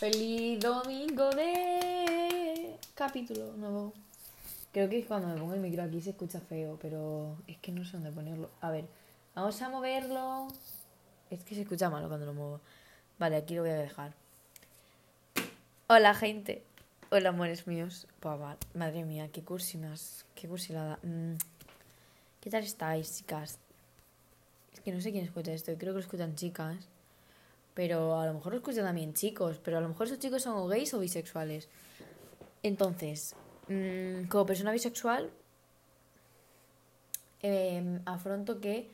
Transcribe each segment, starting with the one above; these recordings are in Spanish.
Feliz domingo de capítulo nuevo. Creo que cuando me pongo el micro aquí se escucha feo, pero es que no sé dónde ponerlo. A ver, vamos a moverlo. Es que se escucha malo cuando lo muevo. Vale, aquí lo voy a dejar. Hola, gente. Hola, amores míos. Buah, madre mía, qué cursinas. Qué cursilada. Mm. ¿Qué tal estáis, chicas? Es que no sé quién escucha esto. Creo que lo escuchan chicas. Pero a lo mejor lo escuchan también chicos. Pero a lo mejor esos chicos son gays o bisexuales. Entonces, mm, como persona bisexual, em, afronto que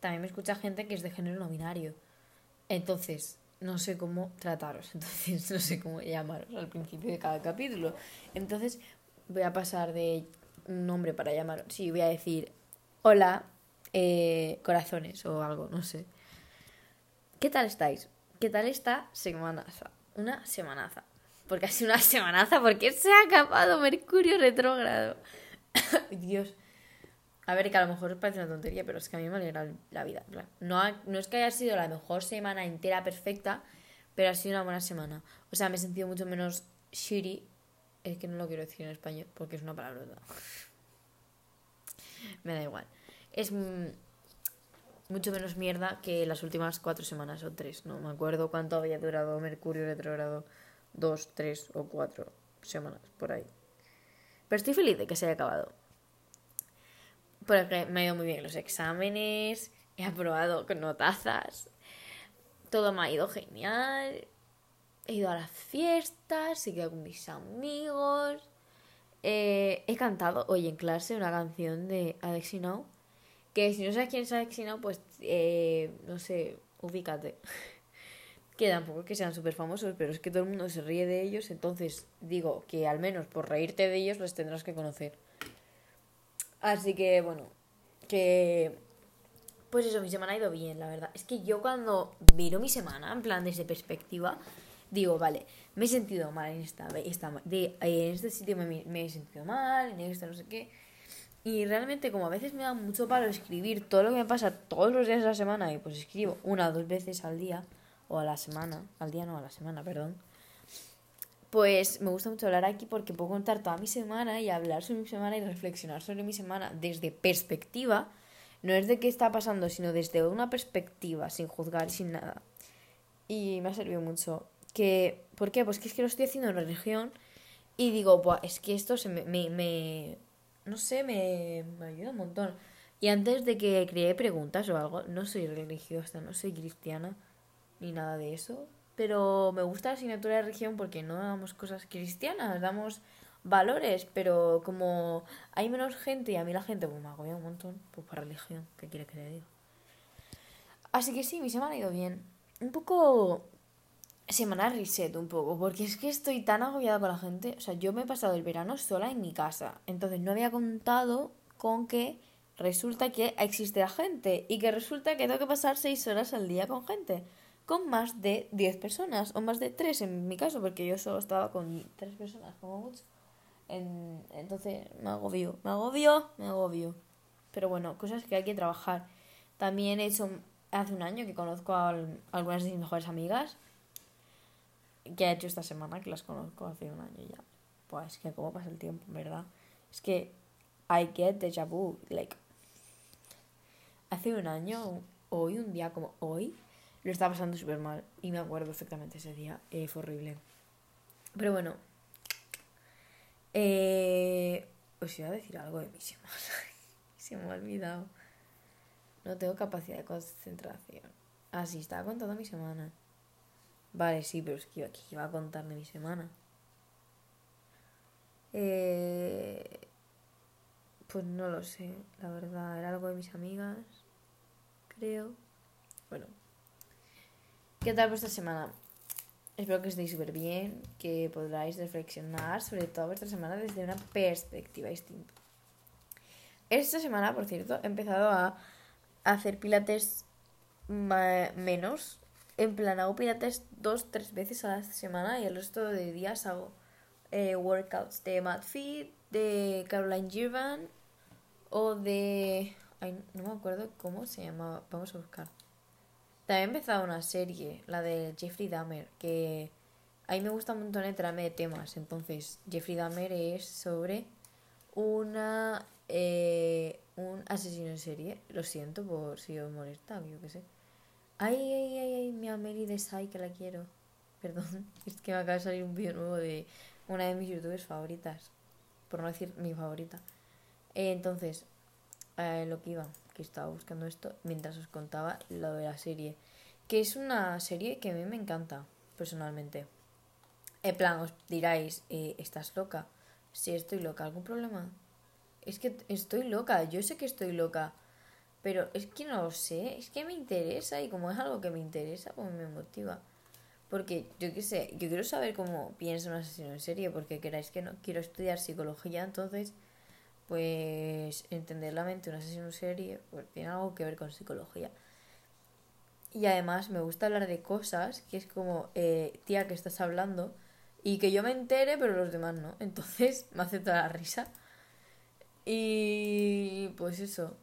también me escucha gente que es de género no binario. Entonces, no sé cómo trataros. Entonces, no sé cómo llamaros al principio de cada capítulo. Entonces, voy a pasar de un nombre para llamaros. Sí, voy a decir, hola, eh, corazones o algo, no sé. ¿Qué tal estáis? ¿Qué tal esta semanaza? Una semanaza. Porque ha sido una semanaza, porque se ha acabado Mercurio retrógrado. Dios. A ver, que a lo mejor os parece una tontería, pero es que a mí me alegra la vida. No, no es que haya sido la mejor semana entera perfecta, pero ha sido una buena semana. O sea, me he sentido mucho menos shitty. Es que no lo quiero decir en español porque es una palabra. me da igual. Es mucho menos mierda que las últimas cuatro semanas o tres. No me acuerdo cuánto había durado Mercurio retrogrado. Dos, tres o cuatro semanas por ahí. Pero estoy feliz de que se haya acabado. Porque me ha ido muy bien los exámenes, he aprobado con notazas, todo me ha ido genial. He ido a las fiestas, he quedado con mis amigos. Eh, he cantado hoy en clase una canción de Alexi Now que si no sabes quién es Alex pues eh, no sé, ubícate. que tampoco que sean súper famosos, pero es que todo el mundo se ríe de ellos, entonces digo que al menos por reírte de ellos los tendrás que conocer. Así que bueno, que... Pues eso, mi semana ha ido bien, la verdad. Es que yo cuando miro mi semana, en plan desde perspectiva, digo, vale, me he sentido mal en esta, en este sitio me, he sentido mal, en este no sé qué y realmente como a veces me da mucho palo escribir todo lo que me pasa todos los días de la semana y pues escribo una o dos veces al día o a la semana, al día no, a la semana, perdón. Pues me gusta mucho hablar aquí porque puedo contar toda mi semana y hablar sobre mi semana y reflexionar sobre mi semana desde perspectiva. No es de qué está pasando, sino desde una perspectiva, sin juzgar, sin nada. Y me ha servido mucho. Que, ¿Por qué? Pues que es que lo estoy haciendo en religión y digo, Buah, es que esto se me, me no sé, me, me ayuda un montón. Y antes de que creé preguntas o algo, no soy religiosa, no soy cristiana, ni nada de eso. Pero me gusta la asignatura de religión porque no damos cosas cristianas, damos valores, pero como hay menos gente y a mí la gente pues, me agobia un montón, pues para religión, ¿qué quiere que le diga? Así que sí, mi semana ha ido bien. Un poco semana reset un poco, porque es que estoy tan agobiada con la gente. O sea, yo me he pasado el verano sola en mi casa, entonces no había contado con que resulta que existe la gente y que resulta que tengo que pasar seis horas al día con gente, con más de 10 personas o más de 3 en mi caso, porque yo solo estaba con 3 personas como mucho. En, entonces me agobio, me agobio, me agobio. Pero bueno, cosas que hay que trabajar. También he hecho hace un año que conozco a algunas de mis mejores amigas que ha hecho esta semana, que las conozco hace un año ya. Pues que cómo pasa el tiempo, ¿verdad? Es que I get déjà vu, like hace un año, hoy, un día como hoy, lo estaba pasando súper mal y me acuerdo perfectamente ese día, eh, fue horrible. Pero bueno, eh, os iba a decir algo de mi semana, se me ha olvidado. No tengo capacidad de concentración. Así, ah, estaba contando mi semana. Vale, sí, pero es que iba a contar de mi semana. Eh, pues no lo sé, la verdad. Era algo de mis amigas, creo. Bueno. ¿Qué tal vuestra semana? Espero que estéis súper bien, que podráis reflexionar sobre toda vuestra semana desde una perspectiva distinta. Esta semana, por cierto, he empezado a hacer pilates menos en plan, hago pilates dos, tres veces a la semana y el resto de días hago eh, workouts de Matt Fit, de Caroline Girvan o de... Ay, no me acuerdo cómo se llamaba. Vamos a buscar. También he empezado una serie, la de Jeffrey Dahmer, que a mí me gusta un montón enterarme de temas. Entonces, Jeffrey Dahmer es sobre una eh, un asesino en serie. Lo siento por si os molesta, yo qué sé. Ay, ay, ay, ay, mi Amelie de Sai, que la quiero. Perdón, es que me acaba de salir un vídeo nuevo de una de mis youtubers favoritas. Por no decir mi favorita. Eh, entonces, eh, lo que iba, que estaba buscando esto mientras os contaba lo de la serie. Que es una serie que a mí me encanta, personalmente. En plan, os diráis, eh, ¿estás loca? Sí, estoy loca. ¿Algún problema? Es que estoy loca, yo sé que estoy loca. Pero es que no lo sé, es que me interesa y como es algo que me interesa, pues me motiva. Porque yo qué sé, yo quiero saber cómo piensa un asesino en serie, porque queráis que no, quiero estudiar psicología, entonces, pues entender la mente de un asesino en serie, pues tiene algo que ver con psicología. Y además me gusta hablar de cosas que es como, eh, tía, que estás hablando, y que yo me entere, pero los demás no. Entonces me hace toda la risa. Y pues eso,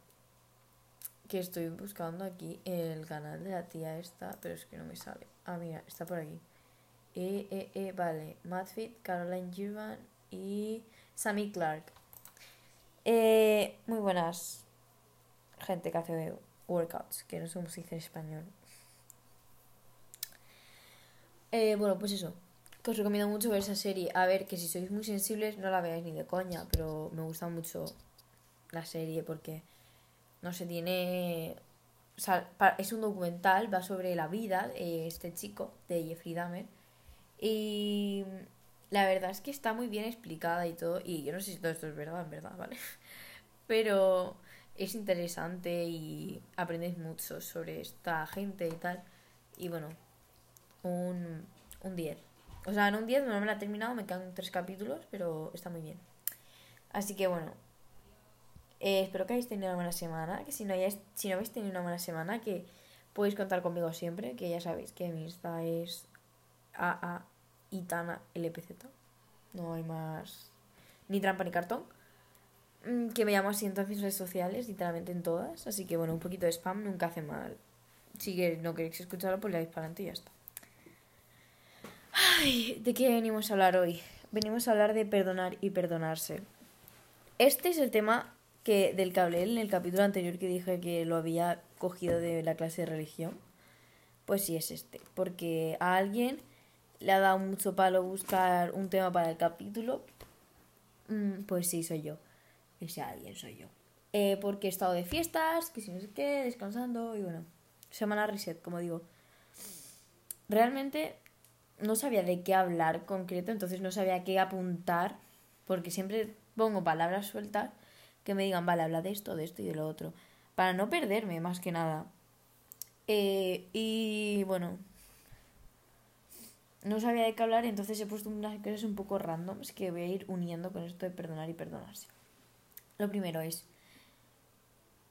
que estoy buscando aquí el canal de la tía esta, pero es que no me sale. Ah, mira, está por aquí. Eh, eh, eh, vale. Matfit, Caroline Girvan y Sammy Clark. Eh, muy buenas. Gente que hace workouts, que no sé cómo se dice en español. Eh, bueno, pues eso. Que os recomiendo mucho ver esa serie. A ver, que si sois muy sensibles no la veáis ni de coña, pero me gusta mucho la serie porque no se tiene o sea, es un documental, va sobre la vida de este chico, de Jeffrey Dahmer. Y la verdad es que está muy bien explicada y todo. Y yo no sé si todo esto es verdad, en verdad, ¿vale? Pero es interesante y aprendes mucho sobre esta gente y tal. Y bueno, un, un 10. O sea, en un 10 no me la he terminado, me quedan tres capítulos, pero está muy bien. Así que bueno, eh, espero que hayáis tenido una buena semana, que si no, hayáis, si no habéis tenido una buena semana, que podéis contar conmigo siempre, que ya sabéis que mi Insta es AA Itana LPZ. No hay más ni trampa ni cartón. Mm, que me llamo así en todas mis redes sociales, literalmente en todas. Así que bueno, un poquito de spam nunca hace mal. Si no queréis escucharlo, pues le dais para adelante y ya está. Ay, ¿de qué venimos a hablar hoy? Venimos a hablar de perdonar y perdonarse. Este es el tema que del que hablé en el capítulo anterior que dije que lo había cogido de la clase de religión, pues sí es este, porque a alguien le ha dado mucho palo buscar un tema para el capítulo, mm, pues sí, soy yo. Ese alguien soy yo. Eh, porque he estado de fiestas, que si no sé qué, descansando y bueno, semana reset, como digo. Realmente no sabía de qué hablar concreto, entonces no sabía qué apuntar, porque siempre pongo palabras sueltas que me digan, vale, habla de esto, de esto y de lo otro, para no perderme más que nada. Eh, y bueno, no sabía de qué hablar, entonces he puesto unas cosas un poco randoms que voy a ir uniendo con esto de perdonar y perdonarse. Lo primero es,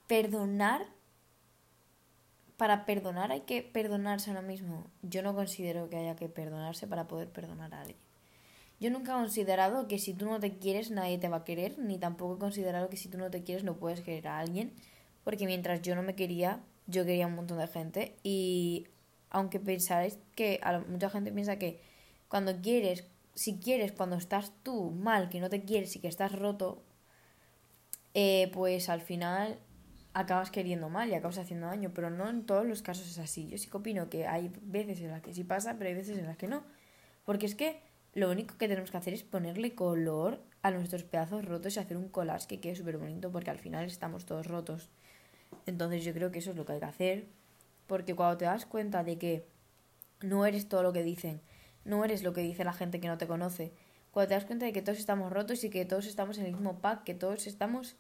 perdonar, para perdonar hay que perdonarse a uno mismo. Yo no considero que haya que perdonarse para poder perdonar a alguien. Yo nunca he considerado que si tú no te quieres nadie te va a querer, ni tampoco he considerado que si tú no te quieres no puedes querer a alguien, porque mientras yo no me quería, yo quería a un montón de gente y aunque pensáis que a mucha gente piensa que cuando quieres, si quieres cuando estás tú mal, que no te quieres y que estás roto, eh, pues al final acabas queriendo mal y acabas haciendo daño, pero no en todos los casos es así. Yo sí que opino que hay veces en las que sí pasa, pero hay veces en las que no. Porque es que lo único que tenemos que hacer es ponerle color a nuestros pedazos rotos y hacer un collage que quede súper bonito porque al final estamos todos rotos. Entonces yo creo que eso es lo que hay que hacer porque cuando te das cuenta de que no eres todo lo que dicen, no eres lo que dice la gente que no te conoce, cuando te das cuenta de que todos estamos rotos y que todos estamos en el mismo pack, que todos estamos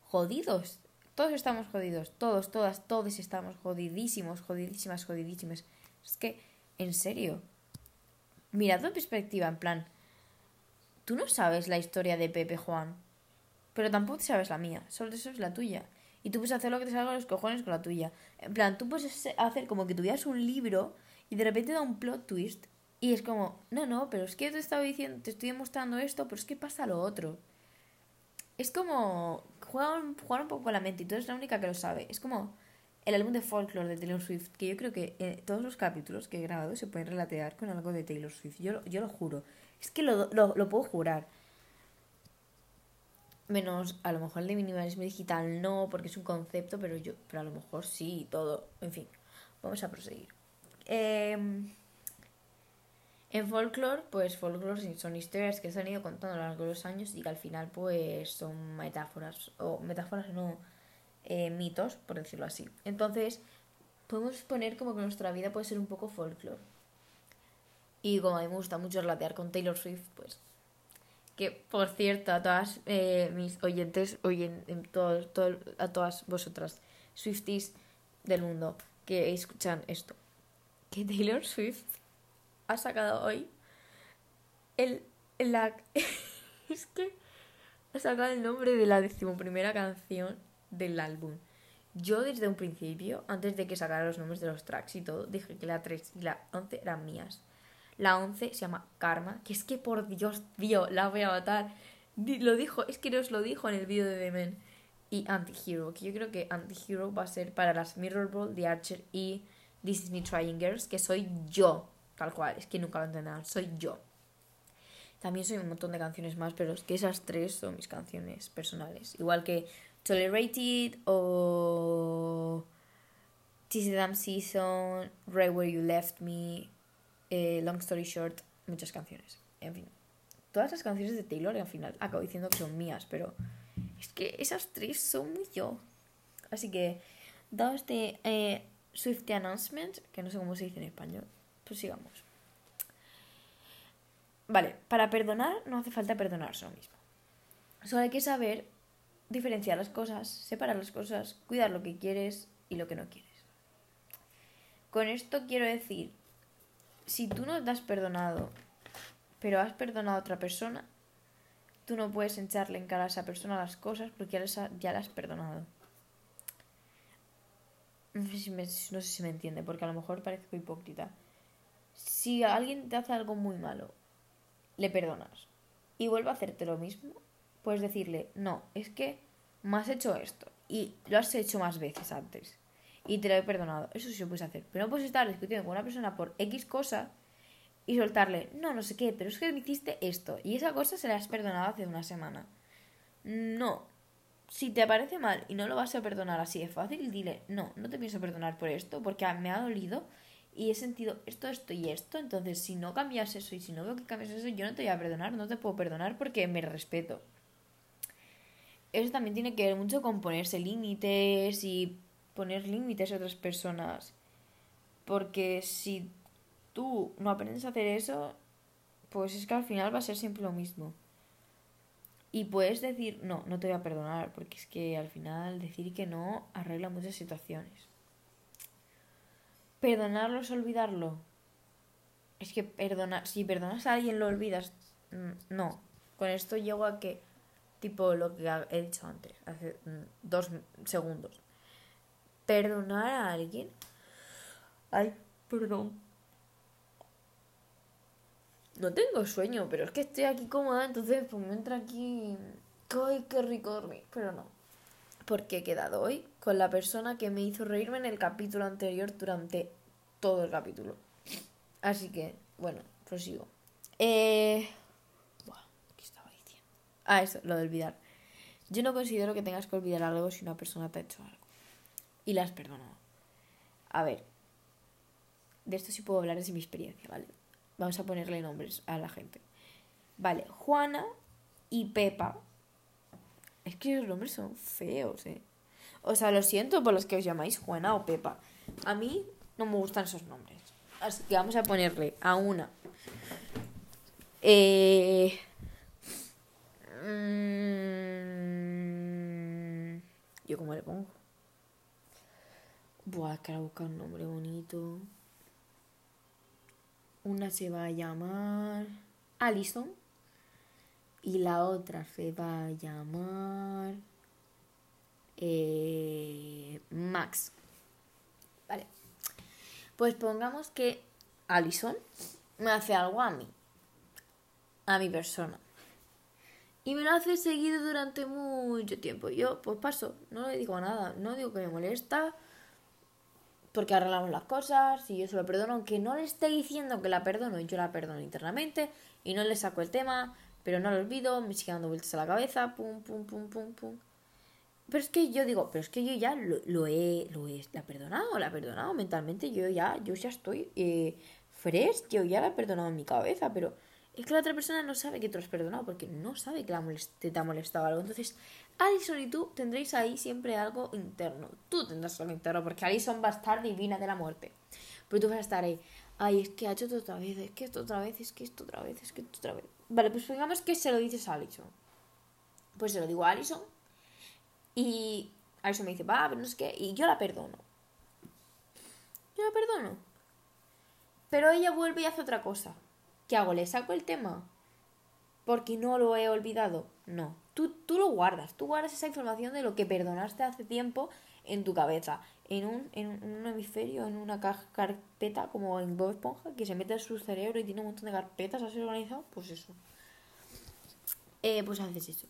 jodidos, todos estamos jodidos, todos, todas, todos estamos jodidísimos, jodidísimas, jodidísimas. Es que, en serio, mirad en perspectiva, en plan, tú no sabes la historia de Pepe Juan, pero tampoco sabes la mía, solo sabes la tuya. Y tú puedes hacer lo que te salga los cojones con la tuya. En plan, tú puedes hacer como que tuvieras un libro y de repente da un plot twist y es como, no, no, pero es que te estaba diciendo, te estoy demostrando esto, pero es que pasa lo otro. Es como jugar, jugar un poco con la mente y tú eres la única que lo sabe. Es como el álbum de folklore de Taylor Swift, que yo creo que eh, todos los capítulos que he grabado se pueden relatear con algo de Taylor Swift. Yo, yo lo juro. Es que lo, lo, lo puedo jurar. Menos a lo mejor el de minimalismo digital no, porque es un concepto, pero yo, pero a lo mejor sí, todo. En fin, vamos a proseguir. Em, en folklore, pues folklore son historias que se han ido contando a lo largo de los años y que al final pues son metáforas, o metáforas no, eh, mitos, por decirlo así. Entonces, podemos poner como que nuestra vida puede ser un poco folklore. Y como a mí me gusta mucho relatear con Taylor Swift, pues que por cierto, a todas eh, mis oyentes, oyen, a todas vosotras, Swifties del mundo, que escuchan esto, que Taylor Swift ha sacado hoy el, la, es que ha sacado el nombre de la decimoprimera canción del álbum. Yo desde un principio, antes de que sacara los nombres de los tracks y todo, dije que la 3 y la 11 eran mías. La 11 se llama Karma, que es que por Dios, tío, la voy a matar. Lo dijo, es que os lo dijo en el vídeo de The Men. Y Anti-Hero, que yo creo que Anti-Hero va a ser para las Mirror Ball, The Archer y This Is Me Trying Girls, que soy yo, tal cual, es que nunca lo entenderán, soy yo. También soy un montón de canciones más, pero es que esas tres son mis canciones personales. Igual que Tolerated o the Damn Season, Right Where You Left Me, eh, long Story Short, muchas canciones. En fin, todas las canciones de Taylor al final acabo diciendo que son mías, pero es que esas tres son muy yo. Así que, dado este eh, Swift announcement, que no sé cómo se dice en español, pues sigamos. Vale, para perdonar no hace falta perdonarse lo mismo. Solo hay que saber diferenciar las cosas, separar las cosas, cuidar lo que quieres y lo que no quieres. Con esto quiero decir si tú no te has perdonado, pero has perdonado a otra persona, tú no puedes echarle en cara a esa persona las cosas porque ya, la has perdonado. Si no sé si me entiende, porque a lo mejor parezco hipócrita. Si alguien te hace algo muy malo, le perdonas y vuelve a hacerte lo mismo, puedes decirle, no, es que me has hecho esto y lo has hecho más veces antes y te lo he perdonado. Eso sí lo puedes hacer. Pero no puedes estar discutiendo con una persona por X cosa y soltarle, no, no sé qué, pero es que me hiciste esto y esa cosa se la has perdonado hace una semana. No. Si te parece mal y no lo vas a perdonar así de fácil, dile, no, no te pienso perdonar por esto porque me ha dolido y he sentido esto, esto y esto. Entonces, si no cambias eso y si no veo que cambias eso, yo no te voy a perdonar, no te puedo perdonar porque me respeto. Eso también tiene que ver mucho con ponerse límites y poner límites a otras personas. Porque si tú no aprendes a hacer eso, pues es que al final va a ser siempre lo mismo. Y puedes decir, no, no te voy a perdonar, porque es que al final decir que no arregla muchas situaciones. Perdonarlo es olvidarlo. Es que perdonar, si perdonas a alguien lo olvidas, mm, no. Con esto llego a que, tipo lo que he dicho antes, hace mm, dos segundos perdonar a alguien. Ay, perdón. No tengo sueño, pero es que estoy aquí cómoda, entonces pues me entra aquí... ¡Ay, qué rico dormir! Pero no. Porque he quedado hoy con la persona que me hizo reírme en el capítulo anterior durante todo el capítulo. Así que, bueno, prosigo. Eh... Ah, eso, lo de olvidar. Yo no considero que tengas que olvidar algo si una persona te ha hecho algo y las perdonado. A ver, de esto sí puedo hablar desde mi experiencia, ¿vale? Vamos a ponerle nombres a la gente. Vale, Juana y Pepa. Es que los nombres son feos, ¿eh? O sea, lo siento por los que os llamáis Juana o Pepa. A mí no me gustan esos nombres. Así que vamos a ponerle a una. Eh... Mm, ¿Yo cómo le pongo? Buah, que buscar un nombre bonito. Una se va a llamar Allison. Y la otra se va a llamar eh, Max. Vale. Pues pongamos que Allison me hace algo a mí. A mi persona. Y me lo hace seguido durante mucho tiempo. Yo, pues paso, no le digo nada. No digo que me molesta porque arreglamos las cosas y yo se lo perdono, aunque no le esté diciendo que la perdono, yo la perdono internamente y no le saco el tema, pero no lo olvido, me sigue dando vueltas a la cabeza, pum, pum, pum, pum, pum. Pero es que yo digo, pero es que yo ya lo, he, lo he, la he perdonado, la he perdonado mentalmente, yo ya, yo ya estoy eh, fresh, yo ya la he perdonado en mi cabeza, pero es que la otra persona no sabe que tú lo has perdonado porque no sabe que la te ha molestado algo. Entonces, Alison y tú tendréis ahí siempre algo interno. Tú tendrás algo interno porque Alison va a estar divina de la muerte. Pero tú vas a estar ahí, ay, es que ha hecho esto otra vez, es que esto otra vez, es que esto otra vez, es que esto otra vez. Vale, pues digamos que se lo dices a Alison. Pues se lo digo a Alison y Alison me dice, va, pero no sé qué, y yo la perdono. Yo la perdono. Pero ella vuelve y hace otra cosa. ¿Qué hago? ¿Le saco el tema? Porque no lo he olvidado. No. Tú, tú lo guardas. Tú guardas esa información de lo que perdonaste hace tiempo en tu cabeza. En un, en un hemisferio, en una carpeta como en Bob Esponja, que se mete en su cerebro y tiene un montón de carpetas así organizado. Pues eso. Eh, pues haces eso.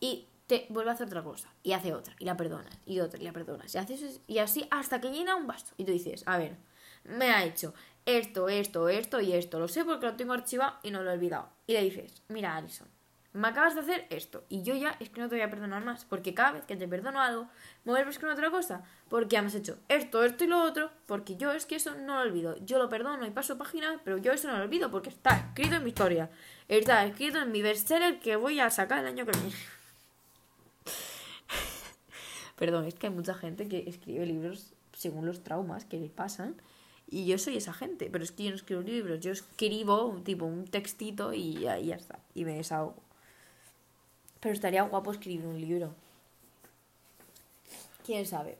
Y te vuelve a hacer otra cosa. Y hace otra. Y la perdonas. Y otra. Y la perdonas. Y haces y así hasta que llena un vaso. Y tú dices, a ver, me ha hecho esto, esto, esto y esto. Lo sé porque lo tengo archivado y no lo he olvidado. Y le dices, mira, Alison, me acabas de hacer esto. Y yo ya es que no te voy a perdonar más. Porque cada vez que te perdono algo, me vuelves con otra cosa. Porque ya me has hecho esto, esto y lo otro. Porque yo es que eso no lo olvido. Yo lo perdono y paso página, pero yo eso no lo olvido porque está escrito en mi historia. Está escrito en mi bestseller que voy a sacar el año que viene. Perdón, es que hay mucha gente que escribe libros según los traumas que le pasan y yo soy esa gente, pero es que yo no escribo libros, yo escribo tipo un textito y ya, ya está, y me desahogo. Pero estaría guapo escribir un libro. ¿Quién sabe?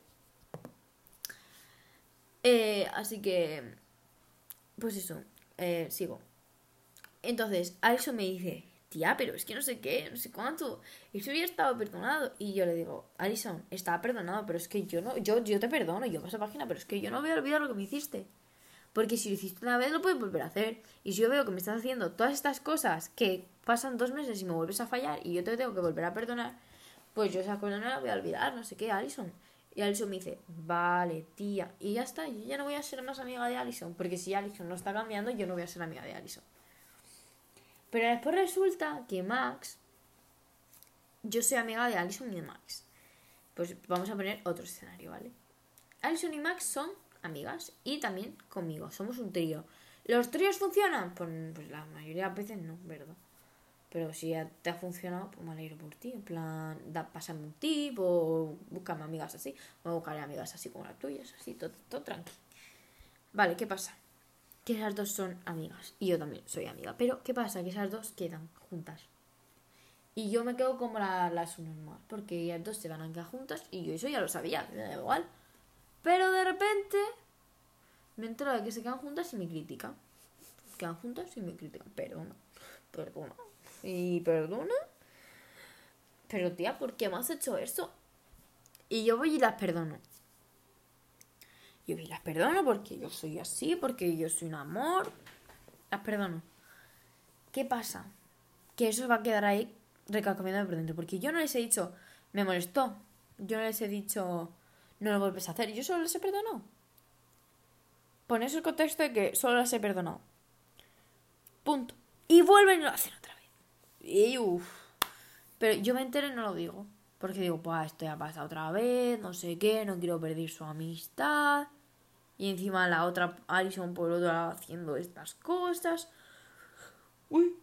Eh, así que, pues eso, eh, sigo. Entonces, Alison me dice, tía, pero es que no sé qué, no sé cuánto. Eso ya estaba perdonado. Y yo le digo, Alison, estaba perdonado, pero es que yo no, yo, yo te perdono, yo paso página, pero es que yo no voy a olvidar lo que me hiciste. Porque si lo hiciste una vez, lo puedes volver a hacer. Y si yo veo que me estás haciendo todas estas cosas que pasan dos meses y me vuelves a fallar y yo te tengo que volver a perdonar, pues yo esa cosa no la voy a olvidar, no sé qué, Alison. Y Alison me dice, vale, tía. Y ya está, yo ya no voy a ser más amiga de Alison. Porque si Alison no está cambiando, yo no voy a ser amiga de Alison. Pero después resulta que Max, yo soy amiga de Alison y de Max. Pues vamos a poner otro escenario, ¿vale? Alison y Max son amigas y también conmigo. Somos un trío. ¿Los tríos funcionan? Pues, pues la mayoría de las veces no, ¿verdad? Pero si ya te ha funcionado, pues me alegro por ti. En plan, da, pásame un tip o búscame amigas así. O buscaré amigas así como las tuyas, así, todo, todo tranqui. Vale, ¿qué pasa? Que esas dos son amigas. Y yo también soy amiga. Pero, ¿qué pasa? Que esas dos quedan juntas. Y yo me quedo como la, la normal. Porque ellas dos se van a quedar juntas. Y yo eso ya lo sabía. Me da igual. Pero de repente me entero de que se quedan juntas y me critican. Quedan juntas y me critican. Perdona, perdona. Y perdona. Pero tía, ¿por qué me has hecho eso? Y yo voy y las perdono. Yo voy y las perdono porque yo soy así, porque yo soy un amor. Las perdono. ¿Qué pasa? Que eso va a quedar ahí recalcando por dentro. Porque yo no les he dicho, me molestó. Yo no les he dicho, no lo vuelves a hacer. Yo solo les he perdonado. Pones el contexto de que solo las he perdonado. Punto. Y vuelven y lo hacen otra vez. Y uff. Pero yo me entero y no lo digo. Porque digo, pues esto ya pasa otra vez, no sé qué, no quiero perder su amistad. Y encima la otra Alison por otro lado haciendo estas cosas. Uy.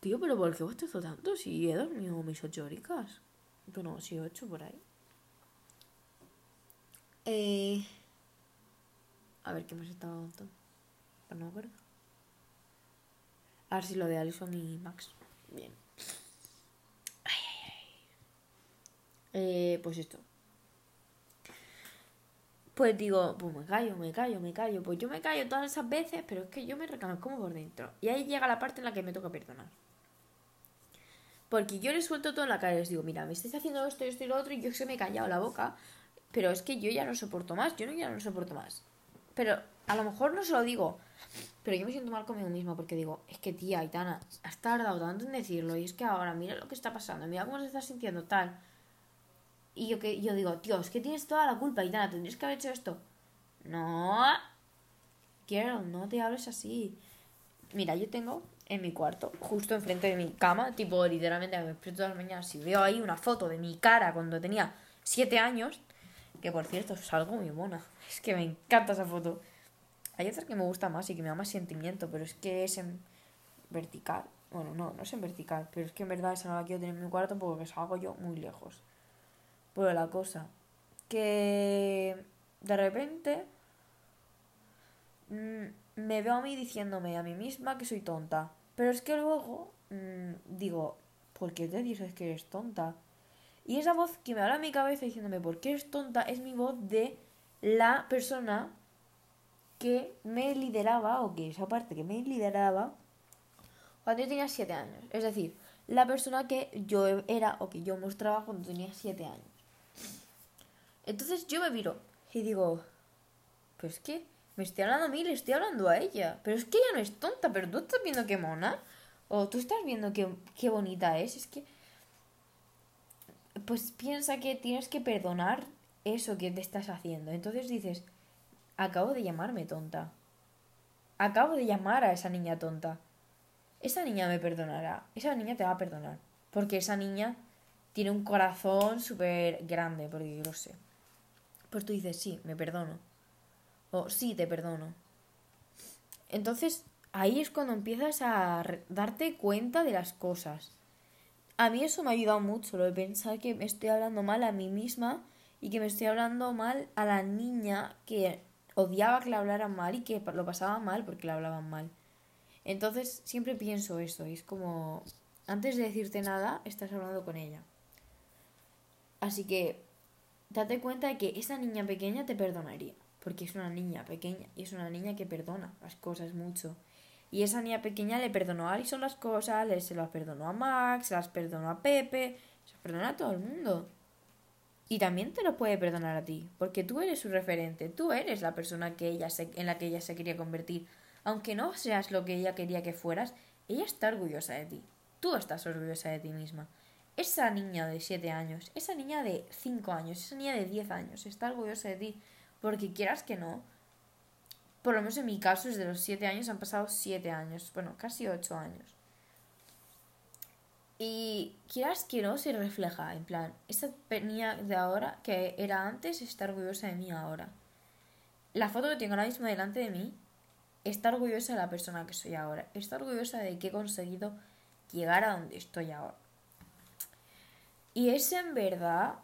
Tío, pero ¿por qué bostezo tanto si he dormido mis ocho horitas? Bueno, sí, ocho por ahí. Eh... A ver, ¿qué más estaba contando? Pues no me acuerdo. A ver si lo de Alison y Max. Bien. Ay, ay, ay. Eh, pues esto. Pues digo, pues me callo, me callo, me callo. Pues yo me callo todas esas veces, pero es que yo me reclamo como por dentro. Y ahí llega la parte en la que me toca perdonar. Porque yo les suelto todo en la cara y les digo, mira, me estáis haciendo esto, esto y lo otro y yo se me he callado la boca, pero es que yo ya no soporto más, yo no, ya no soporto más. Pero a lo mejor no se lo digo, pero yo me siento mal conmigo misma porque digo, es que tía, Aitana, has tardado tanto en decirlo y es que ahora mira lo que está pasando, mira cómo se está sintiendo tal. Y yo, que, yo digo, tío, es que tienes toda la culpa, Itana, tendrías que haber hecho esto. No. Girl, no te hables así. Mira, yo tengo en mi cuarto, justo enfrente de mi cama, tipo literalmente me despierto todas las mañanas si veo ahí una foto de mi cara cuando tenía 7 años, que por cierto es algo muy mona, es que me encanta esa foto. Hay otras que me gusta más y que me da más sentimiento, pero es que es en vertical. Bueno, no, no es en vertical, pero es que en verdad esa no la quiero tener en mi cuarto porque salgo yo muy lejos. Pero la cosa, que de repente mm, me veo a mí diciéndome a mí misma que soy tonta. Pero es que luego mm, digo, ¿por qué te dices que eres tonta? Y esa voz que me habla en mi cabeza diciéndome, ¿por qué eres tonta? Es mi voz de la persona que me lideraba, o que esa parte que me lideraba, cuando yo tenía 7 años. Es decir, la persona que yo era o que yo mostraba cuando tenía 7 años. Entonces yo me miro y digo, pues que me estoy hablando a mí, le estoy hablando a ella. Pero es que ella no es tonta, pero tú estás viendo qué mona. O tú estás viendo qué, qué bonita es. Es que... Pues piensa que tienes que perdonar eso que te estás haciendo. Entonces dices, acabo de llamarme tonta. Acabo de llamar a esa niña tonta. Esa niña me perdonará. Esa niña te va a perdonar. Porque esa niña tiene un corazón súper grande, porque yo lo sé. Pues tú dices, sí, me perdono. O sí, te perdono. Entonces, ahí es cuando empiezas a darte cuenta de las cosas. A mí eso me ha ayudado mucho, lo de pensar que me estoy hablando mal a mí misma y que me estoy hablando mal a la niña que odiaba que le hablaran mal y que lo pasaba mal porque le hablaban mal. Entonces siempre pienso eso, y es como, antes de decirte nada, estás hablando con ella. Así que, date cuenta de que esa niña pequeña te perdonaría porque es una niña pequeña y es una niña que perdona las cosas mucho. Y esa niña pequeña le perdonó a Alison las cosas, le, se las perdonó a Max, se las perdonó a Pepe, se las perdonó a todo el mundo. Y también te lo puede perdonar a ti, porque tú eres su referente, tú eres la persona que ella en la que ella se quería convertir. Aunque no seas lo que ella quería que fueras, ella está orgullosa de ti. Tú estás orgullosa de ti misma. Esa niña de 7 años, esa niña de 5 años, esa niña de 10 años está orgullosa de ti porque quieras que no, por lo menos en mi caso, desde los 7 años han pasado 7 años, bueno, casi 8 años. Y quieras que no, se refleja, en plan, esta niña de ahora, que era antes, está orgullosa de mí ahora. La foto que tengo ahora mismo delante de mí, está orgullosa de la persona que soy ahora. Está orgullosa de que he conseguido llegar a donde estoy ahora. Y es en verdad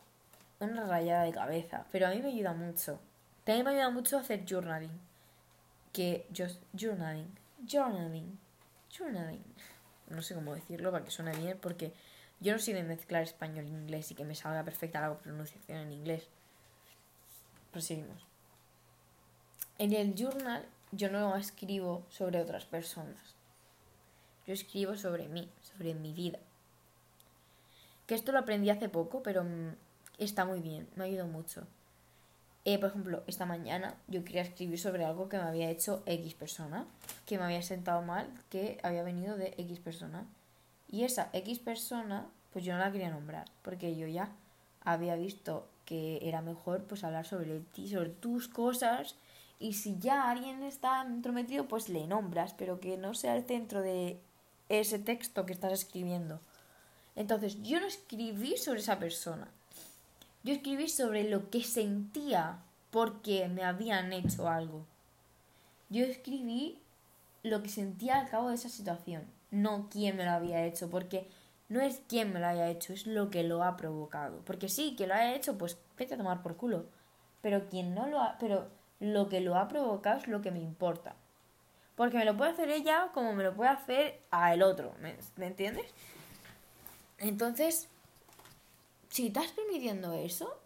una rayada de cabeza, pero a mí me ayuda mucho. También me ayuda mucho hacer journaling. Que yo... Journaling. Journaling. Journaling. No sé cómo decirlo para que suene bien porque yo no sé de mezclar español e inglés y que me salga perfecta la pronunciación en inglés. Proseguimos. En el journal yo no escribo sobre otras personas. Yo escribo sobre mí, sobre mi vida. Que esto lo aprendí hace poco, pero mm, está muy bien, me ayudado mucho. Eh, por ejemplo, esta mañana yo quería escribir sobre algo que me había hecho X persona, que me había sentado mal, que había venido de X persona. Y esa X persona, pues yo no la quería nombrar, porque yo ya había visto que era mejor pues hablar sobre ti, sobre tus cosas, y si ya alguien está entrometido, pues le nombras, pero que no sea el centro de ese texto que estás escribiendo. Entonces, yo no escribí sobre esa persona, yo escribí sobre lo que sentía porque me habían hecho algo. Yo escribí lo que sentía al cabo de esa situación, no quién me lo había hecho, porque no es quién me lo haya hecho, es lo que lo ha provocado. Porque sí, que lo haya hecho, pues vete a tomar por culo. Pero quien no lo ha, pero lo que lo ha provocado es lo que me importa. Porque me lo puede hacer ella como me lo puede hacer a el otro, ¿me, ¿me entiendes? Entonces, si estás permitiendo eso,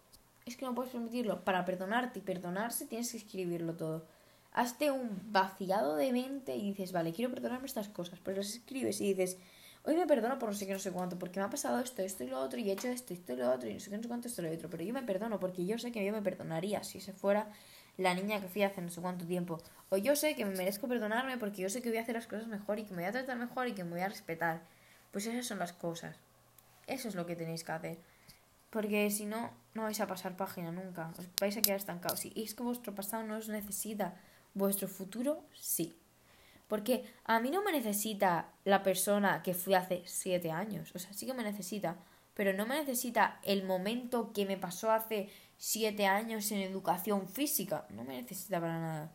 es que no puedes permitirlo. Para perdonarte y perdonarse tienes que escribirlo todo. Hazte un vaciado de mente y dices, vale, quiero perdonarme estas cosas, pero las escribes y dices, hoy me perdono por no sé qué, no sé cuánto, porque me ha pasado esto, esto y lo otro, y he hecho esto, esto y lo otro, y no sé qué, no sé cuánto, esto y lo otro, pero yo me perdono porque yo sé que yo me perdonaría si se fuera la niña que fui hace no sé cuánto tiempo. O yo sé que me merezco perdonarme porque yo sé que voy a hacer las cosas mejor y que me voy a tratar mejor y que me voy a respetar. Pues esas son las cosas. Eso es lo que tenéis que hacer. Porque si no, no vais a pasar página nunca. Os vais a quedar estancados. Y es que vuestro pasado no os necesita. Vuestro futuro sí. Porque a mí no me necesita la persona que fui hace siete años. O sea, sí que me necesita. Pero no me necesita el momento que me pasó hace siete años en educación física. No me necesita para nada.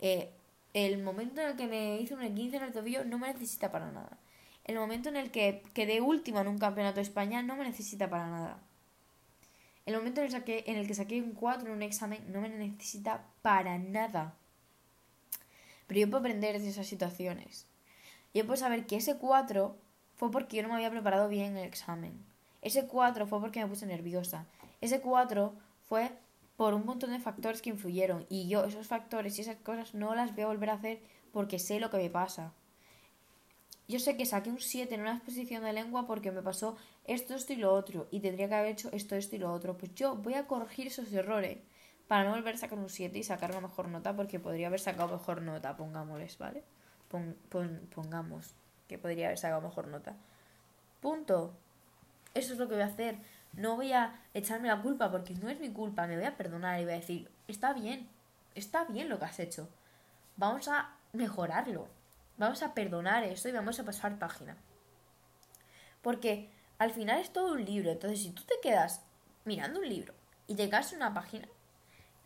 Eh, el momento en el que me hice un 15 en el tobillo no me necesita para nada. El momento en el que quedé última en un campeonato de España no me necesita para nada. El momento en el, que, en el que saqué un 4 en un examen no me necesita para nada. Pero yo puedo aprender de esas situaciones. Yo puedo saber que ese 4 fue porque yo no me había preparado bien el examen. Ese 4 fue porque me puse nerviosa. Ese 4 fue por un montón de factores que influyeron. Y yo esos factores y esas cosas no las voy a volver a hacer porque sé lo que me pasa. Yo sé que saqué un 7 en una exposición de lengua porque me pasó esto, esto y lo otro. Y tendría que haber hecho esto, esto y lo otro. Pues yo voy a corregir esos errores para no volver a sacar un 7 y sacar una mejor nota porque podría haber sacado mejor nota, pongámosles, ¿vale? pongamos que podría haber sacado mejor nota. Punto. Eso es lo que voy a hacer. No voy a echarme la culpa porque no es mi culpa. Me voy a perdonar y voy a decir, está bien, está bien lo que has hecho. Vamos a mejorarlo. Vamos a perdonar eso y vamos a pasar página. Porque al final es todo un libro. Entonces, si tú te quedas mirando un libro y te caes en una página,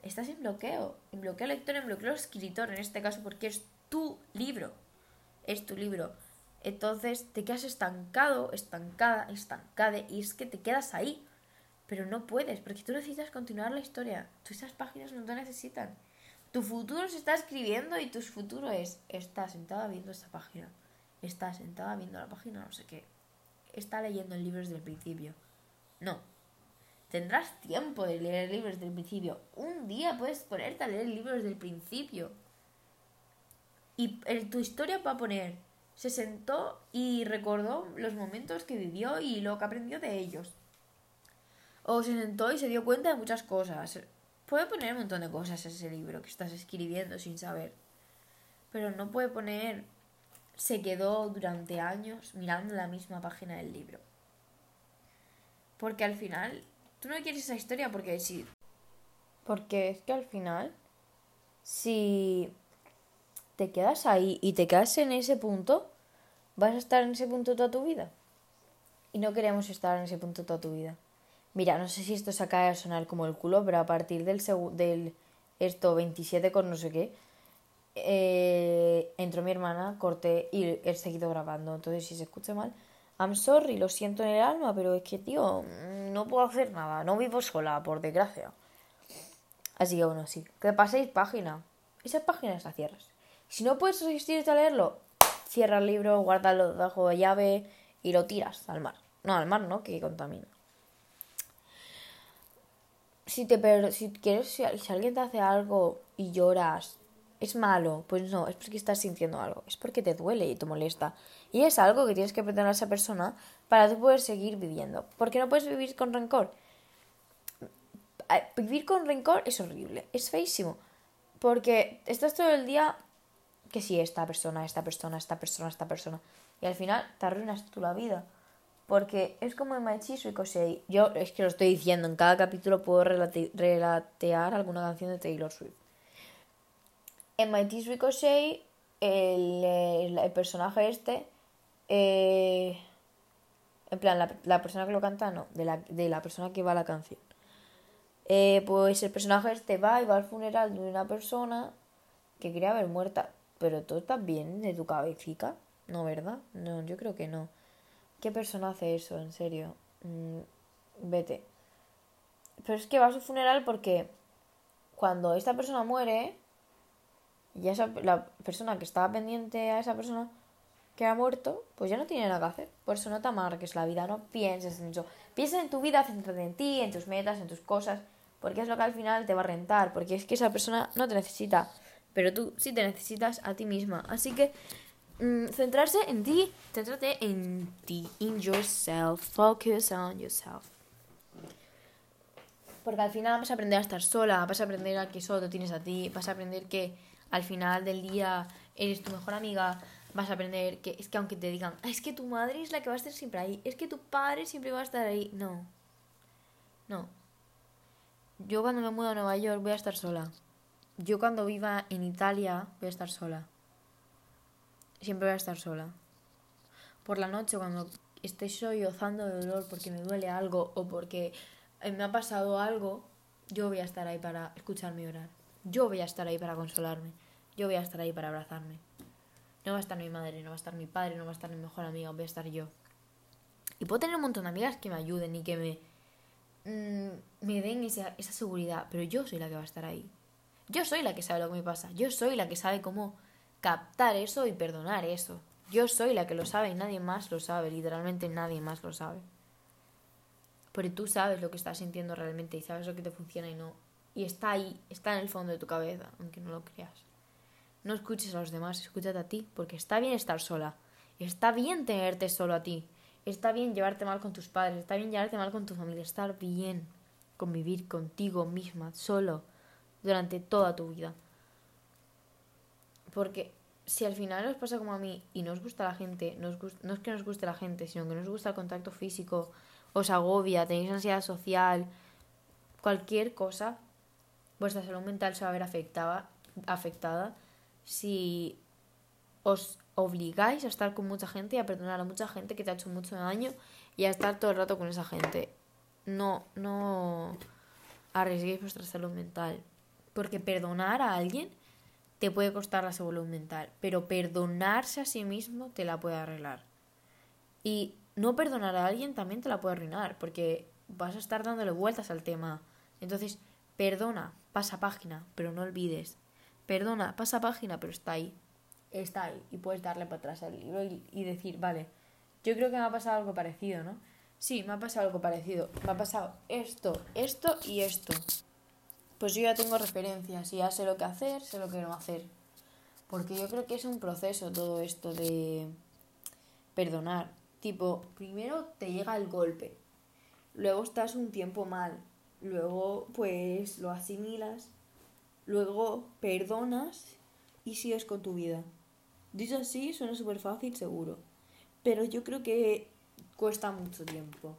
estás en bloqueo, en bloqueo lector, en bloqueo escritor en este caso, porque es tu libro, es tu libro. Entonces te quedas estancado, estancada, estancada, y es que te quedas ahí, pero no puedes, porque tú necesitas continuar la historia, tú esas páginas no te necesitan. Tu futuro se está escribiendo y tu futuro es, está sentada viendo esta página, está sentada viendo la página, no sé qué, está leyendo el libro desde el principio. No, Tendrás tiempo de leer libros desde el principio. Un día puedes ponerte a leer libros desde el principio. Y en tu historia va a poner, se sentó y recordó los momentos que vivió y lo que aprendió de ellos. O se sentó y se dio cuenta de muchas cosas. Puede poner un montón de cosas en ese libro que estás escribiendo sin saber. Pero no puede poner se quedó durante años mirando la misma página del libro. Porque al final Tú no quieres esa historia porque si... Porque es que al final, si te quedas ahí y te quedas en ese punto, vas a estar en ese punto toda tu vida. Y no queremos estar en ese punto toda tu vida. Mira, no sé si esto se acaba de sonar como el culo, pero a partir del, del esto 27 con no sé qué, eh, entró mi hermana, corté y he seguido grabando. Entonces, si se escucha mal, I'm sorry, lo siento en el alma, pero es que, tío, no puedo hacer nada. No vivo sola, por desgracia. Así que bueno, sí. Que paséis página. Esas páginas las cierras. Si no puedes resistirte a leerlo, cierra el libro, guárdalo debajo de llave y lo tiras al mar. No, al mar no, que contamina. Si te si quieres, si alguien te hace algo y lloras es malo. Pues no, es porque estás sintiendo algo. Es porque te duele y te molesta. Y es algo que tienes que perdonar a esa persona para tú poder seguir viviendo. Porque no puedes vivir con rencor. Vivir con rencor es horrible. Es feísimo. Porque estás todo el día que si esta persona, esta persona, esta persona, esta persona. Y al final te arruinas tú la vida. Porque es como en Maichi Ricochet. Yo es que lo estoy diciendo, en cada capítulo puedo relatear alguna canción de Taylor Swift en Mighty's Ricochet, el, personaje este, eh, en plan, la, persona que lo canta, no, de la, de la persona que va a la canción. Eh, pues el personaje este va y va al funeral de una persona que quería ver muerta. Pero tú estás bien de tu cabecita, ¿no, verdad? No, yo creo que no. ¿Qué persona hace eso, en serio? Mm, vete. Pero es que va a su funeral porque cuando esta persona muere, y esa, la persona que estaba pendiente a esa persona que ha muerto, pues ya no tiene nada que hacer. Por eso no te amargues la vida, no pienses en eso. Piensa en tu vida, céntrate en ti, en tus metas, en tus cosas, porque es lo que al final te va a rentar, porque es que esa persona no te necesita, pero tú sí te necesitas a ti misma. Así que mm, centrarse en ti, céntrate en ti, in yourself, focus on yourself. Porque al final vas a aprender a estar sola, vas a aprender a que solo te tienes a ti, vas a aprender que al final del día eres tu mejor amiga, vas a aprender que es que aunque te digan, ah, es que tu madre es la que va a estar siempre ahí, es que tu padre siempre va a estar ahí, no, no, Yo cuando me mudo a Nueva York voy a estar sola. Yo cuando viva en Italia voy a estar sola. Siempre voy a estar sola. Por la noche cuando esté sollozando de dolor porque me duele algo o porque me ha pasado algo, yo voy a estar ahí para escucharme orar. Yo voy a estar ahí para consolarme. Yo voy a estar ahí para abrazarme. No va a estar mi madre, no va a estar mi padre, no va a estar mi mejor amiga, voy a estar yo. Y puedo tener un montón de amigas que me ayuden y que me, mm, me den esa, esa seguridad, pero yo soy la que va a estar ahí. Yo soy la que sabe lo que me pasa. Yo soy la que sabe cómo captar eso y perdonar eso. Yo soy la que lo sabe y nadie más lo sabe. Literalmente nadie más lo sabe. Pero tú sabes lo que estás sintiendo realmente y sabes lo que te funciona y no. Y está ahí, está en el fondo de tu cabeza, aunque no lo creas. No escuches a los demás, escúchate a ti, porque está bien estar sola. Está bien tenerte solo a ti. Está bien llevarte mal con tus padres, está bien llevarte mal con tu familia, estar bien convivir contigo misma, solo, durante toda tu vida. Porque si al final os pasa como a mí y no os gusta la gente, no, no es que nos guste la gente, sino que no os gusta el contacto físico, os agobia, tenéis ansiedad social, cualquier cosa, vuestra salud mental se va a ver afectada, afectada si os obligáis a estar con mucha gente y a perdonar a mucha gente que te ha hecho mucho daño y a estar todo el rato con esa gente. No, no arriesguéis vuestra salud mental. Porque perdonar a alguien te puede costar la salud mental, pero perdonarse a sí mismo te la puede arreglar. Y no perdonar a alguien también te la puede arruinar, porque vas a estar dándole vueltas al tema. Entonces, perdona, pasa página, pero no olvides. Perdona, pasa página, pero está ahí. Está ahí. Y puedes darle para atrás al libro y, decir, vale, yo creo que me ha pasado algo parecido, ¿no? Sí, me ha pasado algo parecido. Me ha pasado esto, esto y esto. Pues yo ya tengo referencias y ya sé lo que hacer, sé lo que no hacer. Porque yo creo que es un proceso todo esto de perdonar. Tipo, primero te llega el golpe, luego estás un tiempo mal, luego pues lo asimilas, luego perdonas y sigues con tu vida. Dicho así, suena súper fácil, seguro. Pero yo creo que cuesta mucho tiempo.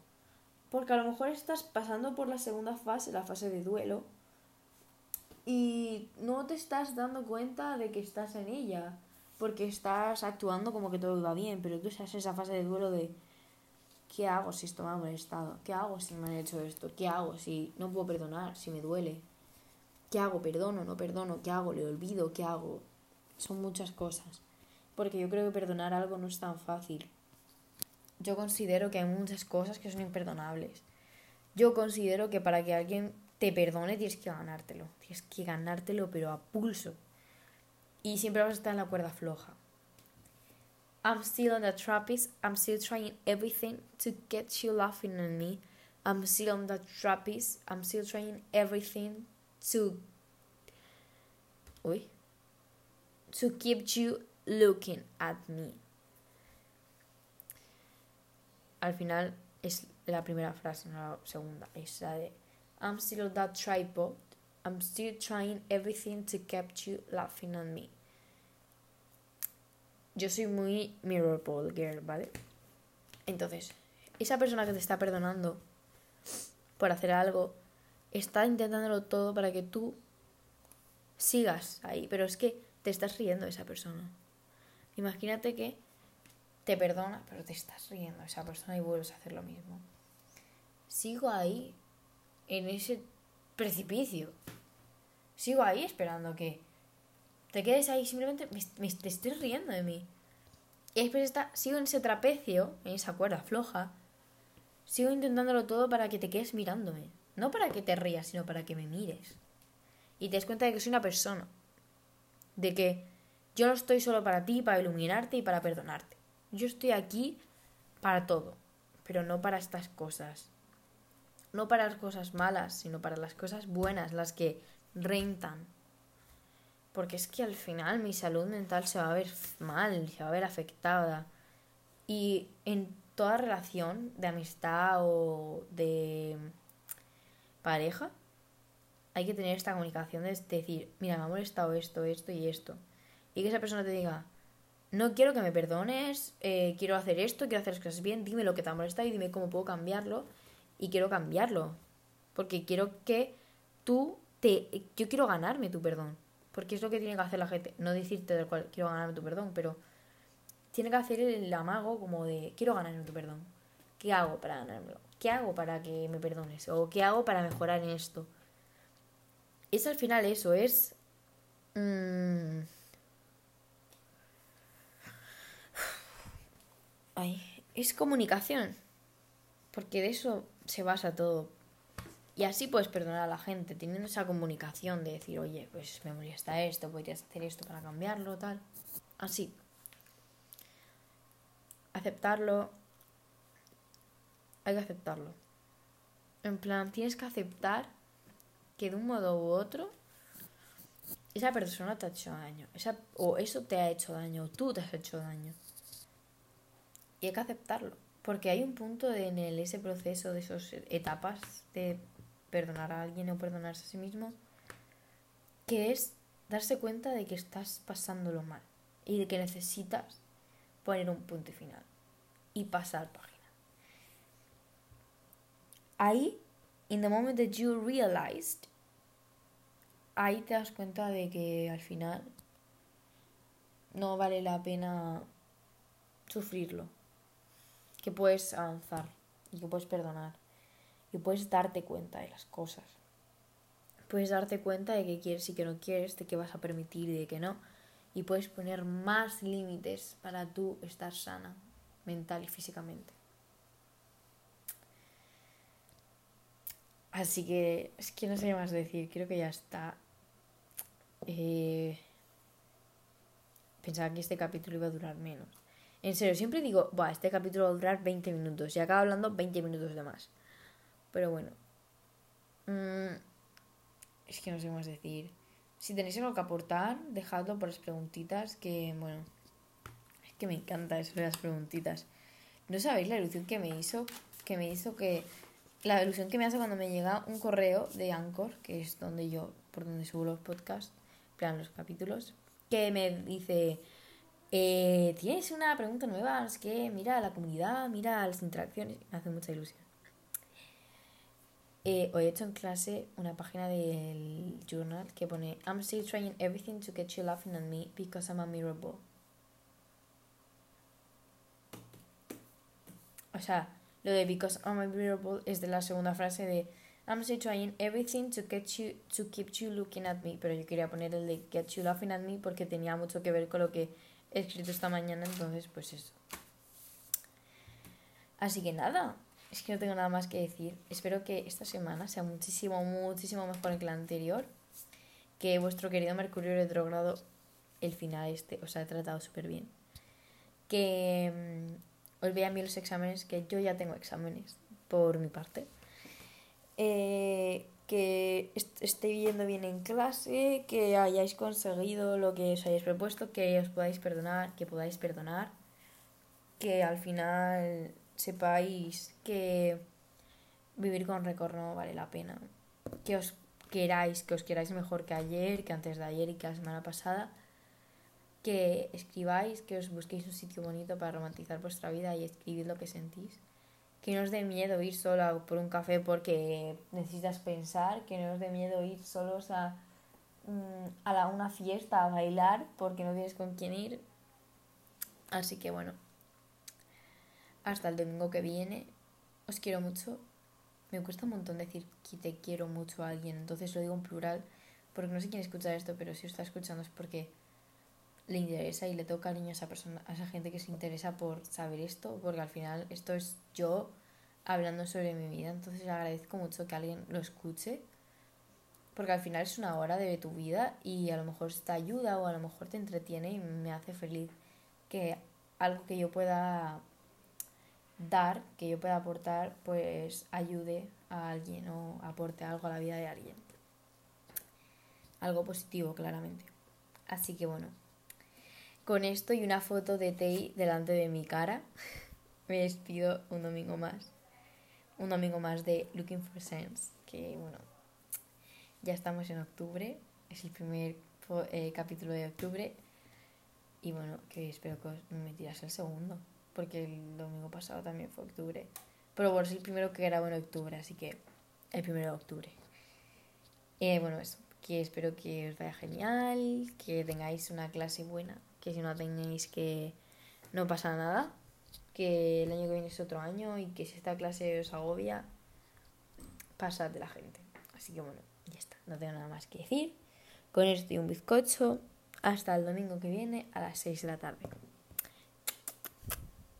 Porque a lo mejor estás pasando por la segunda fase, la fase de duelo, y no te estás dando cuenta de que estás en ella porque estás actuando como que todo va bien, pero tú estás en esa fase de duelo de ¿qué hago si esto me ha molestado? ¿Qué hago si me han hecho esto? ¿Qué hago si no puedo perdonar? Si me duele. ¿Qué hago? ¿Perdono? ¿No perdono? ¿Qué hago? ¿Le olvido? ¿Qué hago? Son muchas cosas. Porque yo creo que perdonar algo no es tan fácil. Yo considero que hay muchas cosas que son imperdonables. Yo considero que para que alguien te perdone tienes que ganártelo. Tienes que ganártelo, pero a pulso y siempre vas a estar en la cuerda floja. I'm still on the trapeze. I'm still trying everything to get you laughing at me. I'm still on the trapeze. I'm still trying everything to. Uy. To keep you looking at me. Al final es la primera frase, no la segunda. Es la de I'm still on that tripod. I'm still trying everything to keep you laughing at me. Yo soy muy mirror ball girl, ¿vale? Entonces, esa persona que te está perdonando por hacer algo está intentándolo todo para que tú sigas ahí, pero es que te estás riendo esa persona. Imagínate que te perdona, pero te estás riendo esa persona y vuelves a hacer lo mismo. Sigo ahí, en ese precipicio. Sigo ahí esperando que te quedes ahí simplemente me, te estoy riendo de mí. Y después está, sigo en ese trapecio, en esa cuerda floja, sigo intentándolo todo para que te quedes mirándome. No para que te rías, sino para que me mires. Y te des cuenta de que soy una persona. De que yo no estoy solo para ti, para iluminarte y para perdonarte. Yo estoy aquí para todo, pero no para estas cosas no para las cosas malas, sino para las cosas buenas, las que rentan. Porque es que al final mi salud mental se va a ver mal, se va a ver afectada. Y en toda relación de amistad o de pareja, hay que tener esta comunicación de decir, mira, me ha molestado esto, esto y esto. Y que esa persona te diga, no quiero que me perdones, eh, quiero hacer esto, quiero hacer las cosas bien, dime lo que te ha molestado y dime cómo puedo cambiarlo y quiero cambiarlo. Porque quiero que tú te... Yo quiero ganarme tu perdón. Porque es lo que tiene que hacer la gente. No decirte del cual quiero ganarme tu perdón, pero tiene que hacer el amago como de quiero ganarme tu perdón. ¿Qué hago para ganármelo? ¿Qué hago para que me perdones? ¿O qué hago para mejorar en esto? Es al final eso, es... Mm, ay, es comunicación. Porque de eso se basa todo. Y así puedes perdonar a la gente, teniendo esa comunicación de decir, oye, pues me molesta esto, podrías hacer esto para cambiarlo, tal. Así. Aceptarlo. Hay que aceptarlo. En plan, tienes que aceptar que de un modo u otro esa persona te ha hecho daño. Esa, o eso te ha hecho daño, o tú te has hecho daño. Y hay que aceptarlo. Porque hay un punto en el, ese proceso de esas etapas de perdonar a alguien o perdonarse a sí mismo, que es darse cuenta de que estás pasándolo mal y de que necesitas poner un punto final y pasar página. Ahí, in the moment that you realized, ahí te das cuenta de que al final no vale la pena sufrirlo, que puedes avanzar y que puedes perdonar y puedes darte cuenta de las cosas. Puedes darte cuenta de que quieres y que no quieres, de que vas a permitir y de que no. Y puedes poner más límites para tú estar sana, mental y físicamente. Así que es que no sé qué más decir, creo que ya está. Eh, pensaba que este capítulo iba a durar menos. En serio, siempre digo, Buah, este capítulo va a durar 20 minutos y acaba hablando 20 minutos de más. Pero bueno. Mm, es que no sé más decir. Si tenéis algo que aportar, dejadlo por las preguntitas que, bueno, es que me encanta eso de las preguntitas. No sabéis la ilusión que me hizo, que me hizo que la ilusión que me hace cuando me llega un correo de Anchor, que es donde yo, por donde subo los podcasts, plan los capítulos, que me dice, eh, tienes una pregunta nueva, es que mira la comunidad, mira las interacciones, me hace mucha ilusión. Eh, hoy he hecho en clase una página del journal que pone I'm still trying everything to get you laughing at me because I'm a miserable. O sea, lo de because I'm a miserable es de la segunda frase de I'm still trying everything to get you to keep you looking at me, pero yo quería poner el de get you laughing at me porque tenía mucho que ver con lo que he escrito esta mañana, entonces pues eso. Así que nada, es que no tengo nada más que decir. Espero que esta semana sea muchísimo, muchísimo mejor que la anterior. Que vuestro querido Mercurio retrogrado, el final este, os ha tratado súper bien. Que mm, os vean bien los exámenes, que yo ya tengo exámenes por mi parte. Eh, que esté yendo bien en clase, que hayáis conseguido lo que os hayáis propuesto, que os podáis perdonar, que podáis perdonar, que al final sepáis que vivir con récord no vale la pena. Que os queráis, que os queráis mejor que ayer, que antes de ayer y que la semana pasada. Que escribáis, que os busquéis un sitio bonito para romantizar vuestra vida y escribir lo que sentís. Que no os dé miedo ir sola por un café porque necesitas pensar. Que no os dé miedo ir solos a, mm, a una fiesta a bailar porque no tienes con quién ir. Así que bueno, hasta el domingo que viene. Os quiero mucho. Me cuesta un montón decir que te quiero mucho a alguien, entonces lo digo en plural, porque no sé quién escucha esto, pero si os está escuchando es porque le interesa y le tengo cariño a esa persona, a esa gente que se interesa por saber esto, porque al final esto es yo hablando sobre mi vida, entonces agradezco mucho que alguien lo escuche, porque al final es una hora de tu vida y a lo mejor te ayuda o a lo mejor te entretiene y me hace feliz que algo que yo pueda dar, que yo pueda aportar, pues ayude a alguien o aporte algo a la vida de alguien. Algo positivo, claramente. Así que bueno, con esto y una foto de Tei delante de mi cara, me despido un domingo más. Un domingo más de Looking for Sense, que bueno, ya estamos en octubre, es el primer eh, capítulo de octubre y bueno, que espero que me tiras el segundo porque el domingo pasado también fue octubre. Pero bueno, es el primero que grabo en octubre, así que el primero de octubre. Eh, bueno, eso, que espero que os vaya genial, que tengáis una clase buena, que si no la tenéis que no pasa nada, que el año que viene es otro año y que si esta clase os agobia, pasad de la gente. Así que bueno, ya está, no tengo nada más que decir. Con esto y un bizcocho, hasta el domingo que viene a las 6 de la tarde.